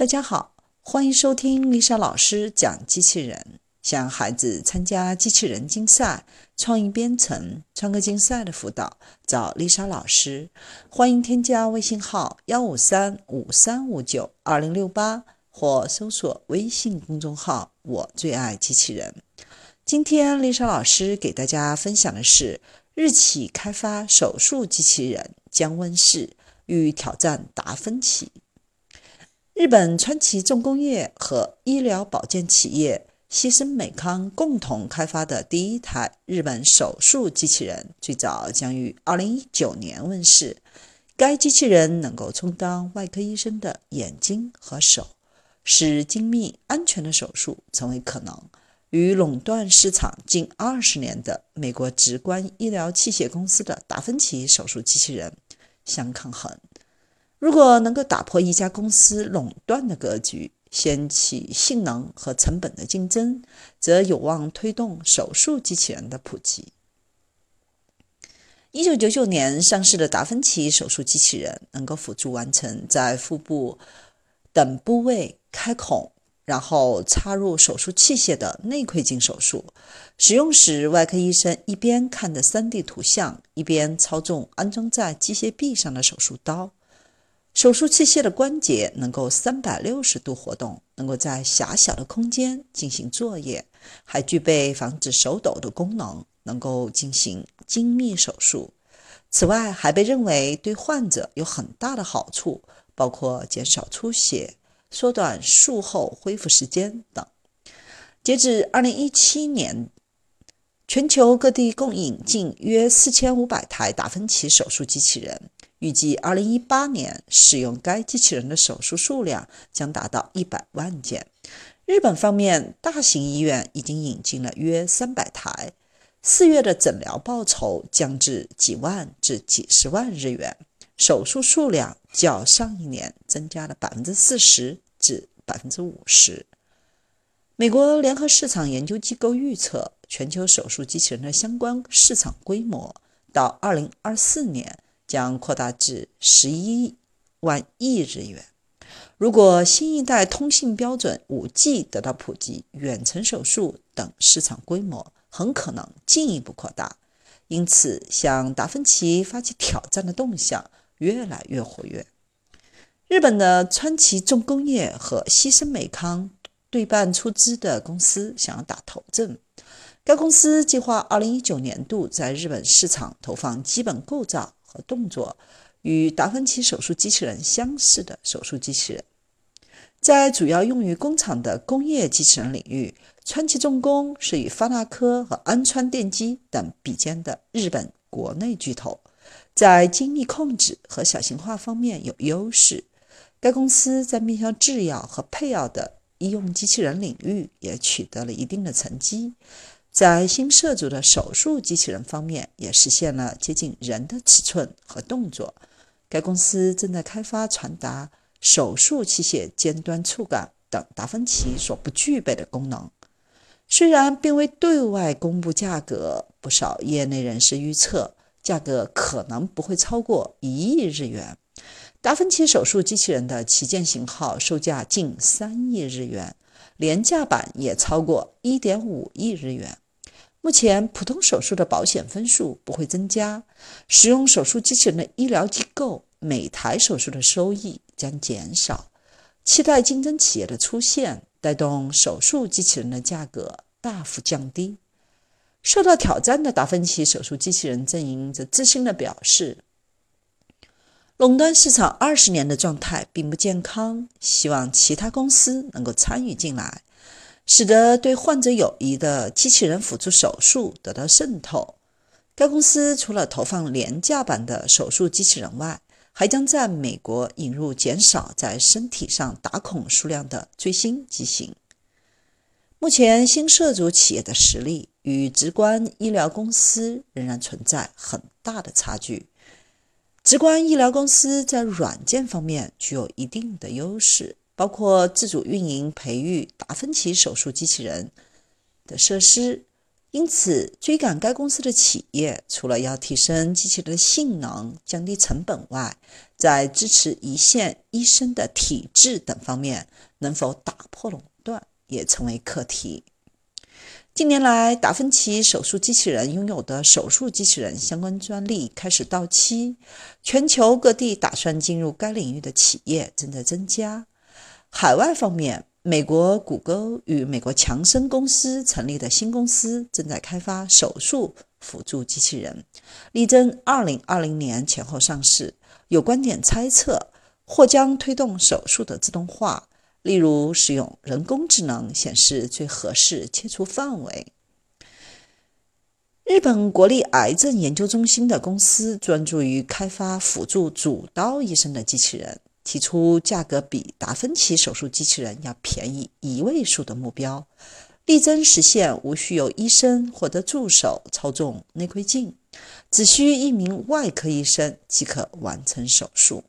大家好，欢迎收听丽莎老师讲机器人。想孩子参加机器人竞赛、创意编程、创客竞赛的辅导，找丽莎老师。欢迎添加微信号幺五三五三五九二零六八，或搜索微信公众号“我最爱机器人”。今天丽莎老师给大家分享的是：日企开发手术机器人将问世，欲挑战达芬奇。日本川崎重工业和医疗保健企业西森美康共同开发的第一台日本手术机器人，最早将于2019年问世。该机器人能够充当外科医生的眼睛和手，使精密安全的手术成为可能。与垄断市场近二十年的美国直观医疗器械公司的达芬奇手术机器人相抗衡。如果能够打破一家公司垄断的格局，掀起性能和成本的竞争，则有望推动手术机器人的普及。一九九九年上市的达芬奇手术机器人，能够辅助完成在腹部等部位开孔，然后插入手术器械的内窥镜手术。使用时，外科医生一边看着 3D 图像，一边操纵安装在机械臂上的手术刀。手术器械的关节能够三百六十度活动，能够在狭小的空间进行作业，还具备防止手抖的功能，能够进行精密手术。此外，还被认为对患者有很大的好处，包括减少出血、缩短术后恢复时间等。截至二零一七年，全球各地共引进约四千五百台达芬奇手术机器人。预计2018年使用该机器人的手术数量将达到100万件。日本方面，大型医院已经引进了约300台。四月的诊疗报酬降至几万至几十万日元，手术数量较上一年增加了40%至50%。美国联合市场研究机构预测，全球手术机器人的相关市场规模到2024年。将扩大至十一万亿日元。如果新一代通信标准 5G 得到普及，远程手术等市场规模很可能进一步扩大。因此，向达芬奇发起挑战的动向越来越活跃。日本的川崎重工业和西森美康对半出资的公司想要打头阵。该公司计划2019年度在日本市场投放基本构造。和动作与达芬奇手术机器人相似的手术机器人，在主要用于工厂的工业机器人领域，川崎重工是与发那科和安川电机等比肩的日本国内巨头，在精密控制和小型化方面有优势。该公司在面向制药和配药的医用机器人领域也取得了一定的成绩。在新涉足的手术机器人方面，也实现了接近人的尺寸和动作。该公司正在开发传达手术器械尖端触感等达芬奇所不具备的功能。虽然并未对外公布价格，不少业内人士预测价格可能不会超过一亿日元。达芬奇手术机器人的旗舰型号售价近三亿日元。廉价版也超过一点五亿日元。目前，普通手术的保险分数不会增加，使用手术机器人的医疗机构每台手术的收益将减少。期待竞争企业的出现，带动手术机器人的价格大幅降低。受到挑战的达芬奇手术机器人阵营则自信地表示。垄断市场二十年的状态并不健康，希望其他公司能够参与进来，使得对患者有益的机器人辅助手术得到渗透。该公司除了投放廉价版的手术机器人外，还将在美国引入减少在身体上打孔数量的最新机型。目前，新涉足企业的实力与直观医疗公司仍然存在很大的差距。直观医疗公司在软件方面具有一定的优势，包括自主运营、培育达芬奇手术机器人的设施、因此，追赶该公司的企业，除了要提升机器人的性能、降低成本外，在支持一线医生的体制等方面，能否打破垄断，也成为课题。近年来，达芬奇手术机器人拥有的手术机器人相关专利开始到期，全球各地打算进入该领域的企业正在增加。海外方面，美国谷歌与美国强生公司成立的新公司正在开发手术辅助机器人，力争2020年前后上市。有观点猜测，或将推动手术的自动化，例如使用人工智能显示最合适切除范围。日本国立癌症研究中心的公司专注于开发辅助主刀医生的机器人。提出价格比达芬奇手术机器人要便宜一位数的目标，力争实现无需由医生或者助手操纵内窥镜，只需一名外科医生即可完成手术。